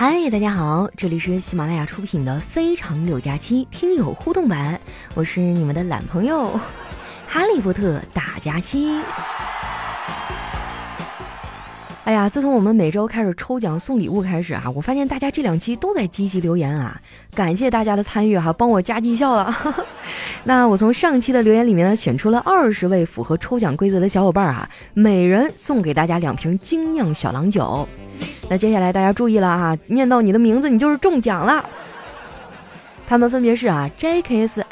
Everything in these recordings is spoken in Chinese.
嗨，大家好，这里是喜马拉雅出品的《非常六加七》听友互动版，我是你们的懒朋友 哈利波特大假期。哎呀，自从我们每周开始抽奖送礼物开始啊，我发现大家这两期都在积极留言啊，感谢大家的参与哈，帮我加绩效了。那我从上期的留言里面呢，选出了二十位符合抽奖规则的小伙伴啊，每人送给大家两瓶精酿小郎酒。那接下来大家注意了啊，念到你的名字，你就是中奖了。他们分别是啊，JKSLOWF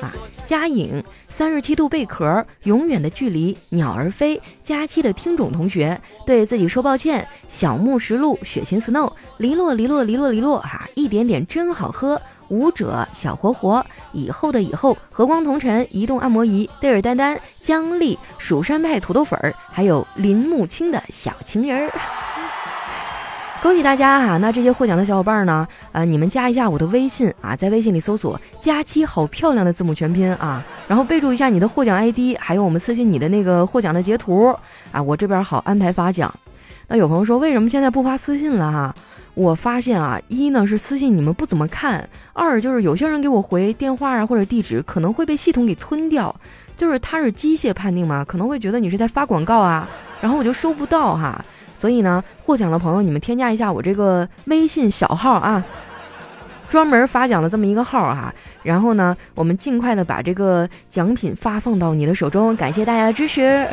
啊，嘉颖。三十七度贝壳，永远的距离，鸟儿飞，佳期的听众同学对自己说抱歉。小木石路，雪心 snow，离落离落离落离落哈，一点点真好喝。舞者小活活，以后的以后，和光同尘，移动按摩仪，嘚儿丹丹，姜丽，蜀山派土豆粉儿，还有林木青的小情人儿。恭喜大家哈！那这些获奖的小伙伴呢？呃，你们加一下我的微信啊，在微信里搜索“佳期好漂亮”的字母全拼啊，然后备注一下你的获奖 ID，还有我们私信你的那个获奖的截图啊，我这边好安排发奖。那有朋友说，为什么现在不发私信了哈？我发现啊，一呢是私信你们不怎么看，二就是有些人给我回电话啊或者地址可能会被系统给吞掉，就是它是机械判定嘛，可能会觉得你是在发广告啊，然后我就收不到哈。所以呢，获奖的朋友，你们添加一下我这个微信小号啊，专门发奖的这么一个号啊。然后呢，我们尽快的把这个奖品发放到你的手中，感谢大家的支持。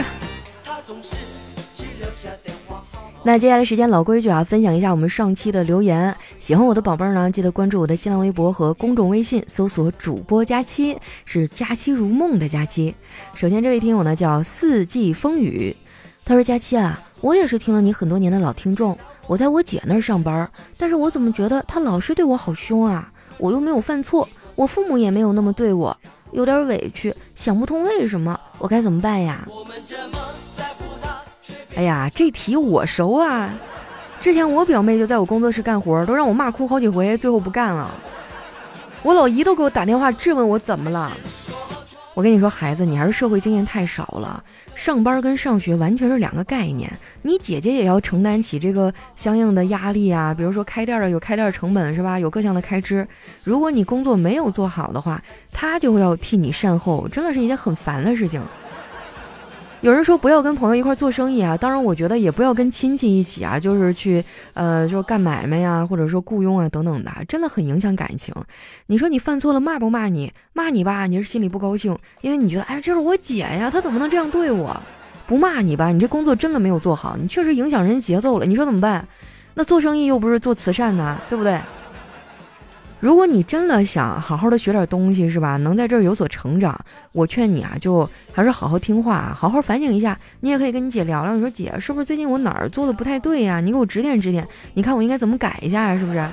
那接下来时间老规矩啊，分享一下我们上期的留言。喜欢我的宝贝儿呢，记得关注我的新浪微博和公众微信，搜索主播佳期，是佳期如梦的佳期。首先这位听友呢叫四季风雨，他说佳期啊。我也是听了你很多年的老听众，我在我姐那儿上班，但是我怎么觉得她老是对我好凶啊？我又没有犯错，我父母也没有那么对我，有点委屈，想不通为什么，我该怎么办呀？哎呀，这题我熟啊，之前我表妹就在我工作室干活，都让我骂哭好几回，最后不干了。我老姨都给我打电话质问我怎么了。我跟你说，孩子，你还是社会经验太少了。上班跟上学完全是两个概念。你姐姐也要承担起这个相应的压力啊，比如说开店的有开店成本是吧？有各项的开支。如果你工作没有做好的话，她就会要替你善后，真的是一件很烦的事情。有人说不要跟朋友一块做生意啊，当然我觉得也不要跟亲戚一起啊，就是去呃，就是干买卖呀，或者说雇佣啊等等的，真的很影响感情。你说你犯错了骂不骂你？骂你吧，你是心里不高兴，因为你觉得哎，这是我姐呀，她怎么能这样对我？不骂你吧，你这工作真的没有做好，你确实影响人家节奏了。你说怎么办？那做生意又不是做慈善的，对不对？如果你真的想好好的学点东西，是吧？能在这儿有所成长，我劝你啊，就还是好好听话，好好反省一下。你也可以跟你姐聊聊，你说姐，是不是最近我哪儿做的不太对呀？你给我指点指点，你看我应该怎么改一下呀？是不是？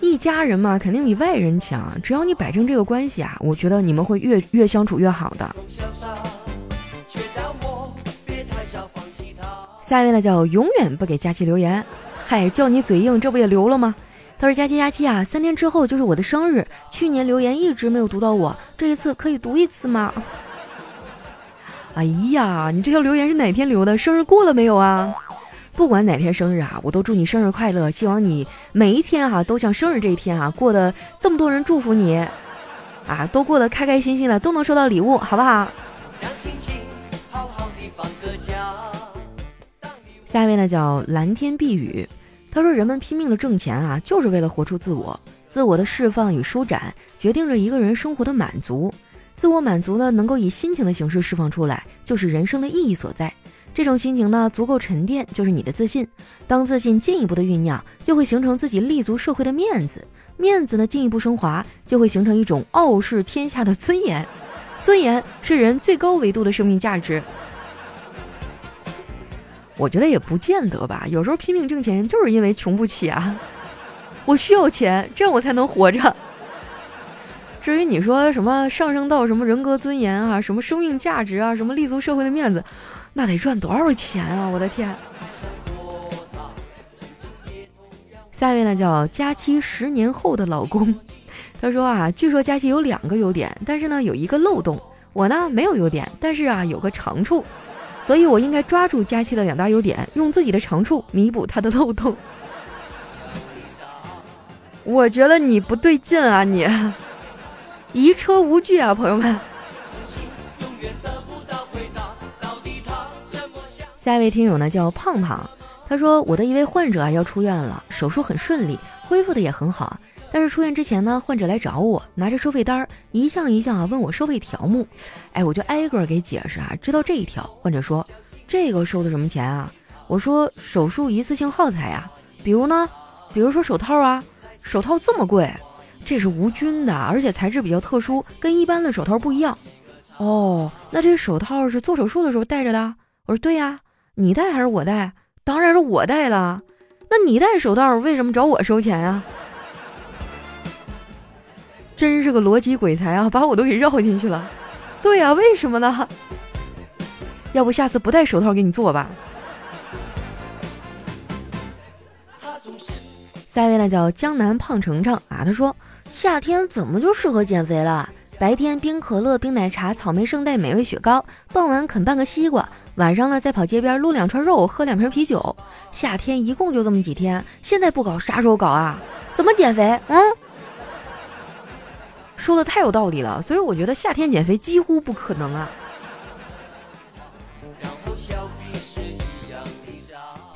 一家人嘛，肯定比外人强。只要你摆正这个关系啊，我觉得你们会越越相处越好的。下一位呢，叫永远不给佳琪留言。嗨，叫你嘴硬，这不也留了吗？他说：“佳期佳期啊，三天之后就是我的生日。去年留言一直没有读到我，这一次可以读一次吗？” 哎呀，你这条留言是哪天留的？生日过了没有啊？不管哪天生日啊，我都祝你生日快乐。希望你每一天哈都像生日这一天啊过得这么多人祝福你啊，都过得开开心心的，都能收到礼物，好不好？下一位呢叫蓝天碧雨。他说：“人们拼命的挣钱啊，就是为了活出自我。自我的释放与舒展，决定着一个人生活的满足。自我满足呢，能够以心情的形式释放出来，就是人生的意义所在。这种心情呢，足够沉淀，就是你的自信。当自信进一步的酝酿，就会形成自己立足社会的面子。面子呢，进一步升华，就会形成一种傲视天下的尊严。尊严是人最高维度的生命价值。”我觉得也不见得吧，有时候拼命挣钱就是因为穷不起啊。我需要钱，这样我才能活着。至于你说什么上升到什么人格尊严啊，什么生命价值啊，什么立足社会的面子，那得赚多少钱啊！我的天。下一位呢叫佳期十年后的老公，他说啊，据说佳期有两个优点，但是呢有一个漏洞。我呢没有优点，但是啊有个长处。所以我应该抓住佳期的两大优点，用自己的长处弥补他的漏洞。我觉得你不对劲啊，你 移车无惧啊，朋友们。下一位听友呢叫胖胖，他说我的一位患者啊要出院了，手术很顺利，恢复的也很好。但是出院之前呢，患者来找我，拿着收费单儿，一项一项啊问我收费条目。哎，我就挨个给解释啊。知道这一条，患者说这个收的什么钱啊？我说手术一次性耗材呀，比如呢，比如说手套啊，手套这么贵，这是无菌的，而且材质比较特殊，跟一般的手套不一样。哦，那这手套是做手术的时候戴着的？我说对呀，你戴还是我戴？当然是我戴了。那你戴手套为什么找我收钱啊？真是个逻辑鬼才啊，把我都给绕进去了。对呀，为什么呢？要不下次不戴手套给你做吧。下一位呢叫江南胖程程啊，他说夏天怎么就适合减肥了？白天冰可乐、冰奶茶、草莓圣代、美味雪糕，傍晚啃半个西瓜，晚上呢再跑街边撸两串肉，喝两瓶啤酒。夏天一共就这么几天，现在不搞啥时候搞啊？怎么减肥？嗯？说的太有道理了，所以我觉得夏天减肥几乎不可能啊。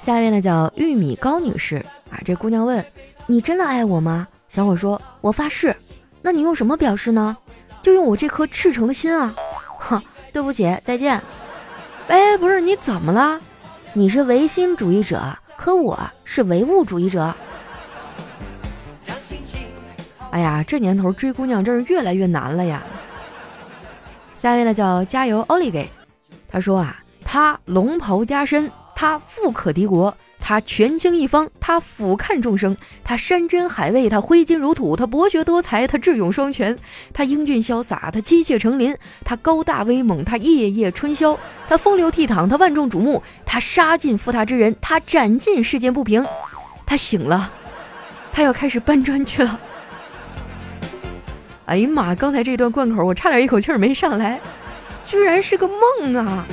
下一位呢叫玉米高女士啊，这姑娘问：“你真的爱我吗？”小伙说：“我发誓。”那你用什么表示呢？就用我这颗赤诚的心啊！哼，对不起，再见。哎，不是你怎么了？你是唯心主义者，可我是唯物主义者。哎呀，这年头追姑娘真是越来越难了呀！下一位呢叫加油奥利给，他说啊，他龙袍加身，他富可敌国，他权倾一方，他俯瞰众生，他山珍海味，他挥金如土，他博学多才，他智勇双全，他英俊潇洒，他妻妾成林，他高大威猛，他夜夜春宵，他风流倜傥，他万众瞩目，他杀尽负他之人，他斩尽世间不平，他醒了，他要开始搬砖去了。哎呀妈！刚才这段贯口，我差点一口气儿没上来，居然是个梦啊！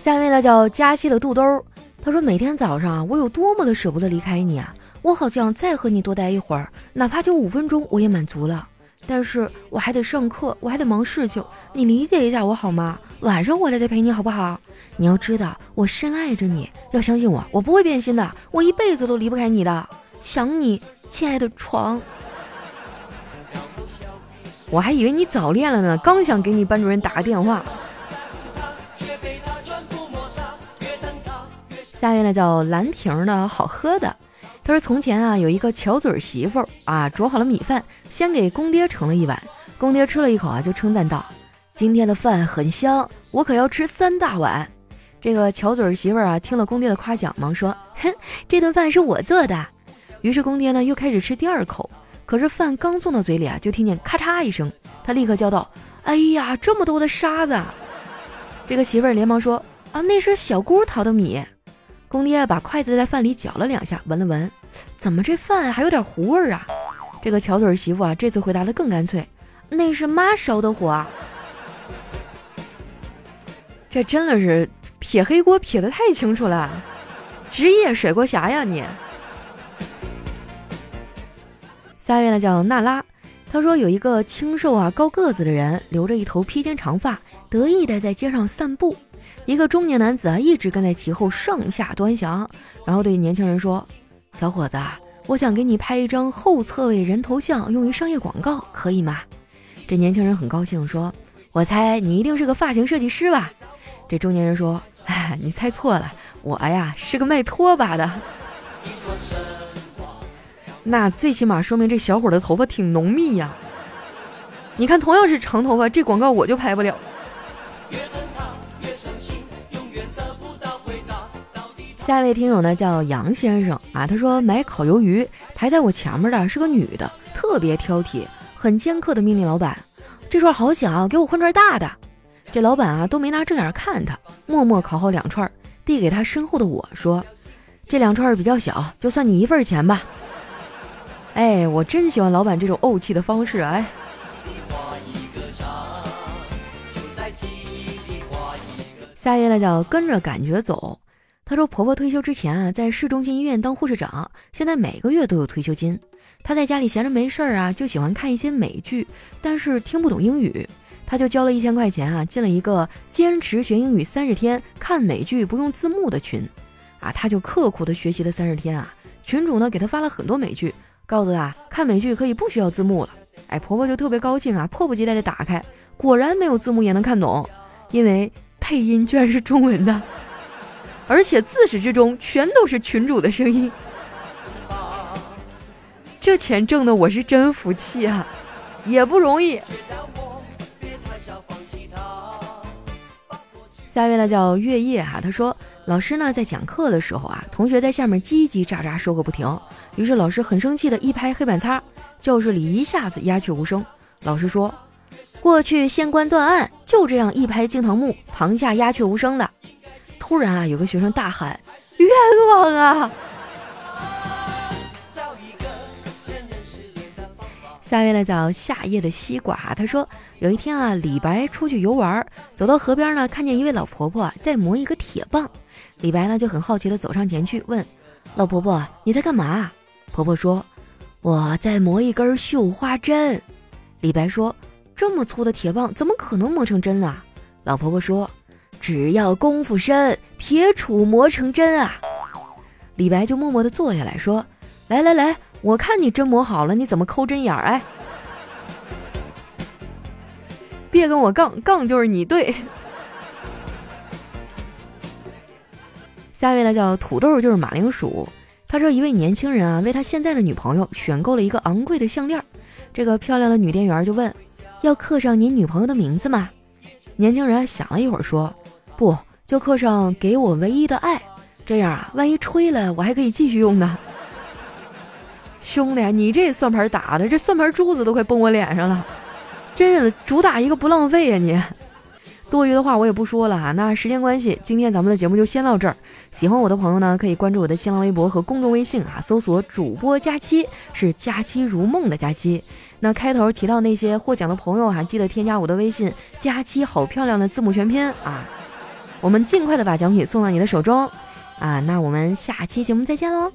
下面呢叫佳西的肚兜，他说每天早上我有多么的舍不得离开你啊！我好想再和你多待一会儿，哪怕就五分钟，我也满足了。但是我还得上课，我还得忙事情，你理解一下我好吗？晚上回来再陪你好不好？你要知道，我深爱着你，要相信我，我不会变心的，我一辈子都离不开你的。想你，亲爱的床。我还以为你早恋了呢，刚想给你班主任打个电话。下面呢叫蓝瓶的好喝的，他说从前啊有一个巧嘴媳妇儿啊，煮好了米饭，先给公爹盛了一碗，公爹吃了一口啊，就称赞道：“今天的饭很香，我可要吃三大碗。”这个巧嘴媳妇儿啊听了公爹的夸奖，忙说：“哼，这顿饭是我做的。”于是公爹呢又开始吃第二口，可是饭刚送到嘴里啊，就听见咔嚓一声，他立刻叫道：“哎呀，这么多的沙子！”这个媳妇儿连忙说：“啊，那是小姑淘的米。”公爹把筷子在饭里搅了两下，闻了闻，怎么这饭还有点糊味儿啊？这个巧嘴媳妇啊，这次回答的更干脆：“那是妈烧的火。”这真的是撇黑锅撇的太清楚了，职业甩锅侠呀你！下一位呢叫娜拉，她说有一个清瘦啊高个子的人，留着一头披肩长发，得意的在街上散步。一个中年男子啊一直跟在其后，上下端详，然后对年轻人说：“小伙子，我想给你拍一张后侧位人头像，用于商业广告，可以吗？”这年轻人很高兴，说：“我猜你一定是个发型设计师吧？”这中年人说：“哎，你猜错了，我呀是个卖拖把的。”那最起码说明这小伙的头发挺浓密呀。你看，同样是长头发，这广告我就拍不了。下一位听友呢叫杨先生啊，他说买烤鱿鱼排在我前面的是个女的，特别挑剔，很尖刻的命令老板：“这串好小，给我换串大的。”这老板啊都没拿正眼看他，默默烤好两串，递给他身后的我说：“这两串比较小，就算你一份钱吧。”哎，我真喜欢老板这种怄气的方式，哎。下一位呢叫跟着感觉走。她说婆婆退休之前啊，在市中心医院当护士长，现在每个月都有退休金。她在家里闲着没事儿啊，就喜欢看一些美剧，但是听不懂英语，她就交了一千块钱啊，进了一个坚持学英语三十天看美剧不用字幕的群。啊，她就刻苦的学习了三十天啊，群主呢给她发了很多美剧，告诉她看美剧可以不需要字幕了。哎，婆婆就特别高兴啊，迫不及待的打开，果然没有字幕也能看懂，因为配音居然是中文的。而且自始至终全都是群主的声音，这钱挣的我是真服气啊，也不容易。下一位呢叫月夜哈，他说老师呢在讲课的时候啊，同学在下面叽叽喳喳说个不停，于是老师很生气的一拍黑板擦，教室里一下子鸦雀无声。老师说，过去县官断案就这样一拍惊堂木，堂下鸦雀无声的。突然啊，有个学生大喊：“ 冤枉啊！”下一位呢叫夏夜的西瓜，他说有一天啊，李白出去游玩，走到河边呢，看见一位老婆婆在磨一个铁棒。李白呢就很好奇的走上前去问老婆婆：“你在干嘛？”婆婆说：“我在磨一根绣花针。”李白说：“这么粗的铁棒怎么可能磨成针啊？”老婆婆说。只要功夫深，铁杵磨成针啊！李白就默默的坐下来说：“来来来，我看你针磨好了，你怎么抠针眼儿？哎，别跟我杠，杠就是你对。”下一位呢叫土豆，就是马铃薯。他说，一位年轻人啊，为他现在的女朋友选购了一个昂贵的项链。这个漂亮的女店员就问：“要刻上您女朋友的名字吗？”年轻人想了一会儿说。不，就刻上给我唯一的爱，这样啊，万一吹了，我还可以继续用呢。兄弟，你这算盘打的，这算盘珠子都快崩我脸上了，真是主打一个不浪费呀！你多余的话我也不说了哈。那时间关系，今天咱们的节目就先到这儿。喜欢我的朋友呢，可以关注我的新浪微博和公众微信啊，搜索主播佳期，是佳期如梦的佳期。那开头提到那些获奖的朋友哈，记得添加我的微信佳期，好漂亮的字母全拼啊。我们尽快的把奖品送到你的手中，啊，那我们下期节目再见喽。